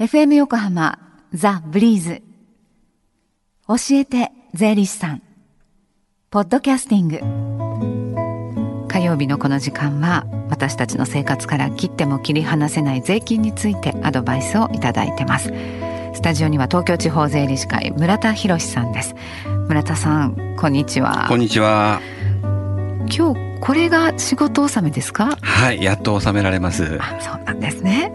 FM 横浜ザ・ブリーズ。教えて税理士さん。ポッドキャスティング。火曜日のこの時間は私たちの生活から切っても切り離せない税金についてアドバイスをいただいてます。スタジオには東京地方税理士会村田博さんです。村田さんこんにちは。こんにちは。今日これが仕事納めですか？はいやっと納められます。あそうなんですね。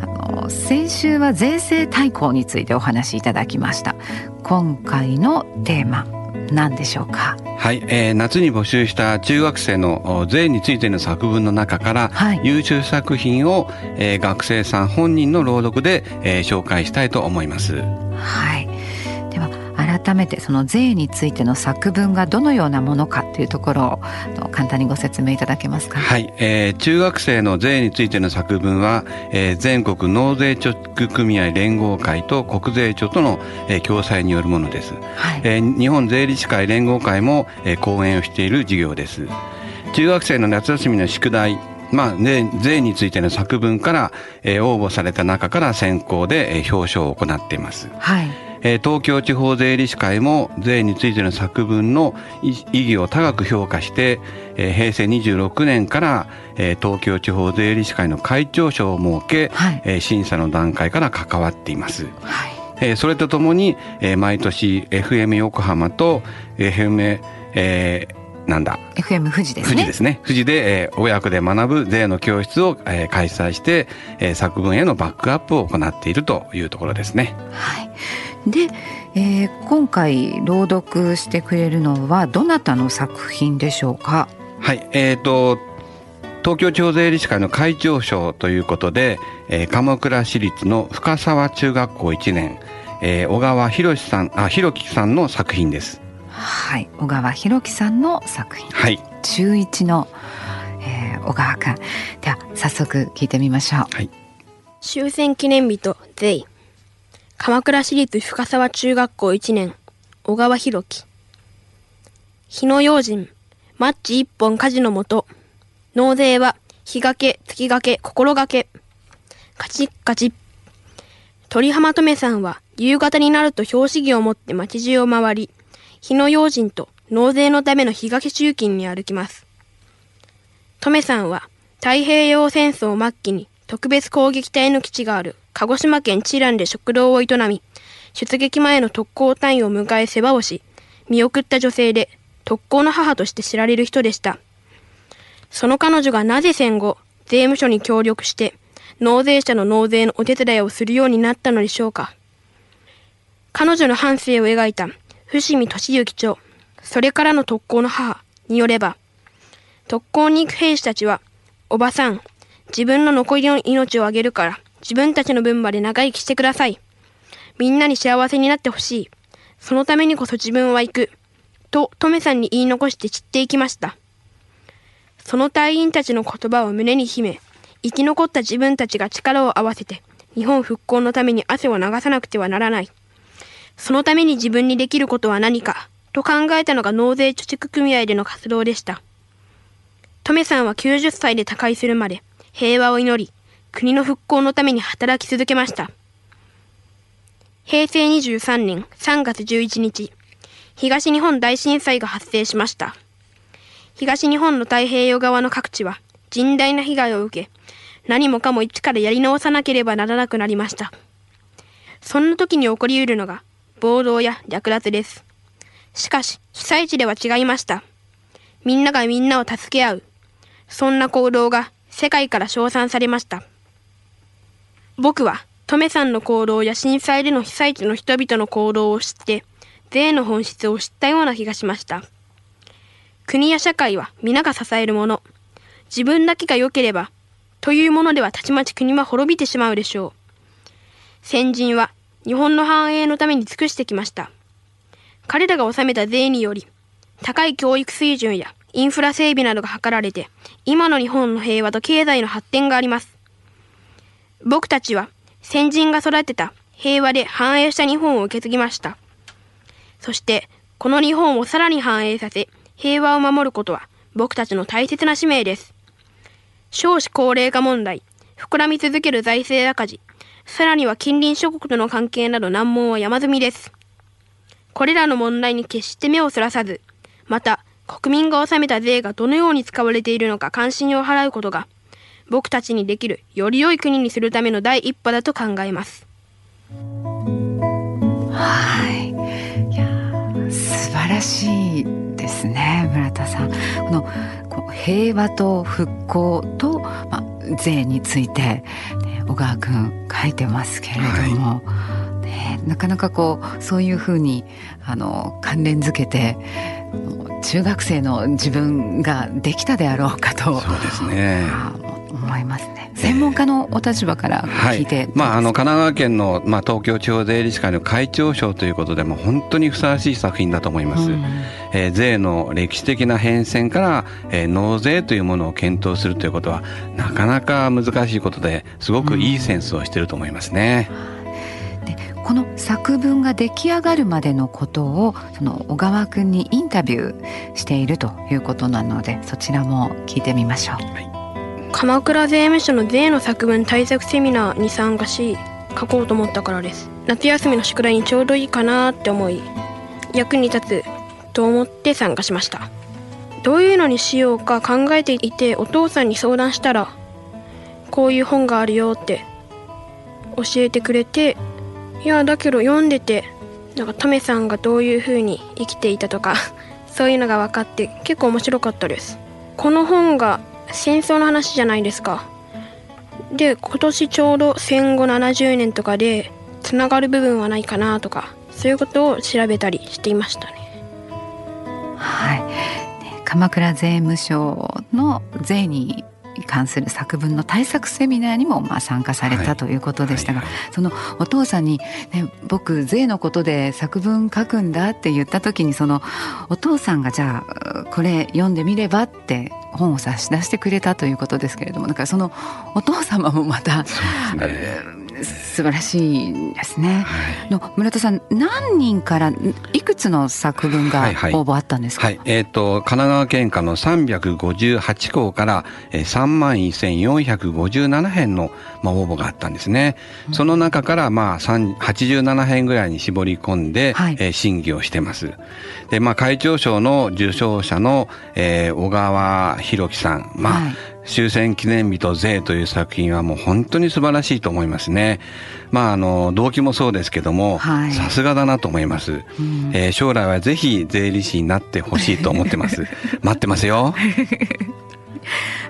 あの先週は税制大綱についてお話しいただきました。今回のテーマ何でしょうか？はい、えー、夏に募集した中学生の税についての作文の中から、はい。優秀作品を、えー学生さん本人の朗読で、えー紹介したいと思います。はい改めてその税についての作文がどのようなものかというところを簡単にご説明いただけますか？はい、えー中学生の税についての作文は、えー全国納税貯蓄組合連合会と国税庁との、えー共催によるものです。はい、えー日本税理士会連合会も、えー講演をしている授業です。中学生の夏休みの宿題まあ、ね、税についての作文から、えー応募された中から選考で、えー表彰を行っています、はいえー東京地方税理士会も税についての作文の意意義を高く評価して、えー平成26年から、えー東京地方税理士会の会長賞を設け、はい。えー審査の段階から関わっています。はい。えーそれとともに、えー毎年 FM 横浜と FM、えーなんだ？FM 富士ですね。富士ですね。富士で、えー親子で学ぶ税の教室を、えー開催して、えー作文へのバックアップを行っているというところですね。はいで、えー今回朗読してくれるのはどなたの作品でしょうか？はいえー、と東京地方税理士会の会長賞ということで、えー鎌倉市立の深沢中学校1年、えー小川博さんあ弘樹さんの作品です。はい小川博樹さんの作品。はい。中一の、えー小川くん。では早速聞いてみましょう。はい。終戦記念日と税鎌倉市立深沢中学校1年小川博樹。日の用心マッチ一本火事のもと納税は日がけ月がけ心がけ。カチッカチッ。鳥浜とめさんは夕方になると表紙着を持って町中を回り日の用心と納税のための日がけ集金に歩きます。トメさんは太平洋戦争末期に特別攻撃隊の基地がある。鹿児島県知覧で食堂を営み、出撃前の特攻隊員を迎え世話をし、見送った女性で特攻の母として知られる人でした。その彼女がなぜ戦後、税務署に協力して、納税者の納税のお手伝いをするようになったのでしょうか。彼女の半生を描いた伏見俊之町、それからの特攻の母によれば、特攻に行く兵士たちは、おばさん、自分の残りの命をあげるから、自分たちの分まで長生きしてください。みんなに幸せになってほしい。そのためにこそ自分は行く。と、トメさんに言い残して散っていきました。その隊員たちの言葉を胸に秘め、生き残った自分たちが力を合わせて、日本復興のために汗を流さなくてはならない。そのために自分にできることは何か、と考えたのが納税貯蓄組合での活動でした。トメさんは90歳で他界するまで平和を祈り、国の復興のために働き続けました。平成23年3月11日、東日本大震災が発生しました。東日本の太平洋側の各地は甚大な被害を受け、何もかも一からやり直さなければならなくなりました。そんな時に起こり得るのが暴動や略奪です。しかし、被災地では違いました。みんながみんなを助け合う。そんな行動が世界から称賛されました。僕は、トメさんの行動や震災での被災地の人々の行動を知って、税の本質を知ったような気がしました。国や社会は皆が支えるもの。自分だけが良ければ、というものではたちまち国は滅びてしまうでしょう。先人は日本の繁栄のために尽くしてきました。彼らが納めた税により、高い教育水準やインフラ整備などが図られて、今の日本の平和と経済の発展があります。僕たちは先人が育てた平和で繁栄した日本を受け継ぎました。そして、この日本をさらに繁栄させ、平和を守ることは僕たちの大切な使命です。少子高齢化問題、膨らみ続ける財政赤字、さらには近隣諸国との関係など難問は山積みです。これらの問題に決して目をそらさず、また国民が納めた税がどのように使われているのか関心を払うことが、僕たちにできるより良い国にするための第一歩だと考えます。はい。いや、素晴らしいですね、村田さん。このこ平和と復興と、まあ、税について、ね、小川君書いてますけれども。はいね、なかなかこうそういうふうにあの関連づけて中学生の自分ができたであろうかとそうですね。思いますね。専門家のお立場から聞いて、はい、まあ、あの神奈川県の、まあ、東京地方税理士会の会長賞ということでも本当にふさわしい作品だと思います、うん、えー、税の歴史的な変遷から、えー、納税というものを検討するということはなかなか難しいことですごくいいセンスをしていると思いますね、うんこの作文が出来上がるまでのことをその小川君にインタビューしているということなのでそちらも聞いてみましょう、はい、鎌倉税務署の税の作文対策セミナーに参加し書こうと思ったからです。夏休みの宿題にちょうどいいかなって思い役に立つと思って参加しました。どういうのにしようか考えていてお父さんに相談したらこういう本があるよって教えてくれていやだけど読んでてなんかトメさんがどういう風に生きていたとか そういうのが分かって結構面白かったです。この本が戦争の話じゃないですか。で今年ちょうど戦後70年とかでつながる部分はないかなとかそういうことを調べたりしていましたね。はい。鎌倉税務署の税にに関する作文の対策セミナーにもまあ参加されたということでしたが、はいはい。はい、そのお父さんに、ね、僕税のことで作文書くんだって言った時にそのお父さんがじゃあこれ読んでみればって本を差し出してくれたということですけれどもだからそのお父様もまた、ね、素晴らしいですね。はい、の村田さん何人からいくつの作文が応募あったんですか？はい、はい、えっ、ー、と神奈川県下の358校から3万1457編のまあ応募があったんですね。うん、その中からまあ87編ぐらいに絞り込んで、はい、えー、審議をしてます。でまあ会長賞の受賞者の、えー、小川博樹さんまあ、はい終戦記念日と税という作品はもう本当に素晴らしいと思いますね。まあ、あの、動機もそうですけども、さすがだなと思います。うえー、将来はぜひ税理士になってほしいと思ってます。待ってますよ。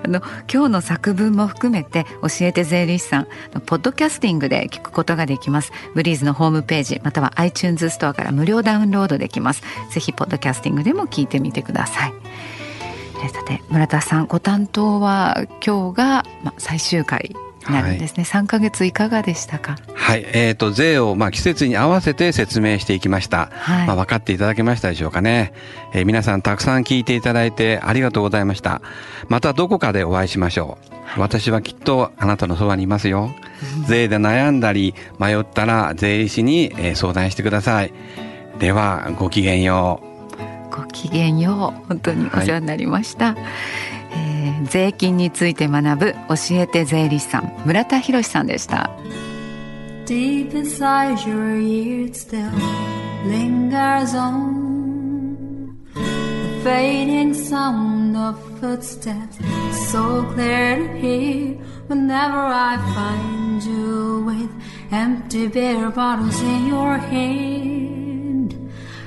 あの今日の作文も含めて教えて税理士さんポッドキャスティングで聞くことができますブリーズのホームページまたは iTunes ストアから無料ダウンロードできますぜひポッドキャスティングでも聞いてみてくださいさて村田さんご担当は今日が、まあ、最終回なるんですね、はい、3か月いかがでしたか？はい。えーと、税を、まあ、季節に合わせて説明していきました、はい、まあ、分かっていただけましたでしょうかね、えー、皆さんたくさん聞いていただいてありがとうございました。またどこかでお会いしましょう、はい、私はきっとあなたのそばにいますよ。税で悩んだり迷ったら税理士に相談してください。ではごきげんようごきげんよう本当にお世話になりました、はい、えー、税金について学ぶ教えて税理士さん村田博さんでした Deep inside your ears still lingers on The fading sound of footsteps So clear to hear Whenever I find you with Empty beer bottles in your hand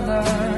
another.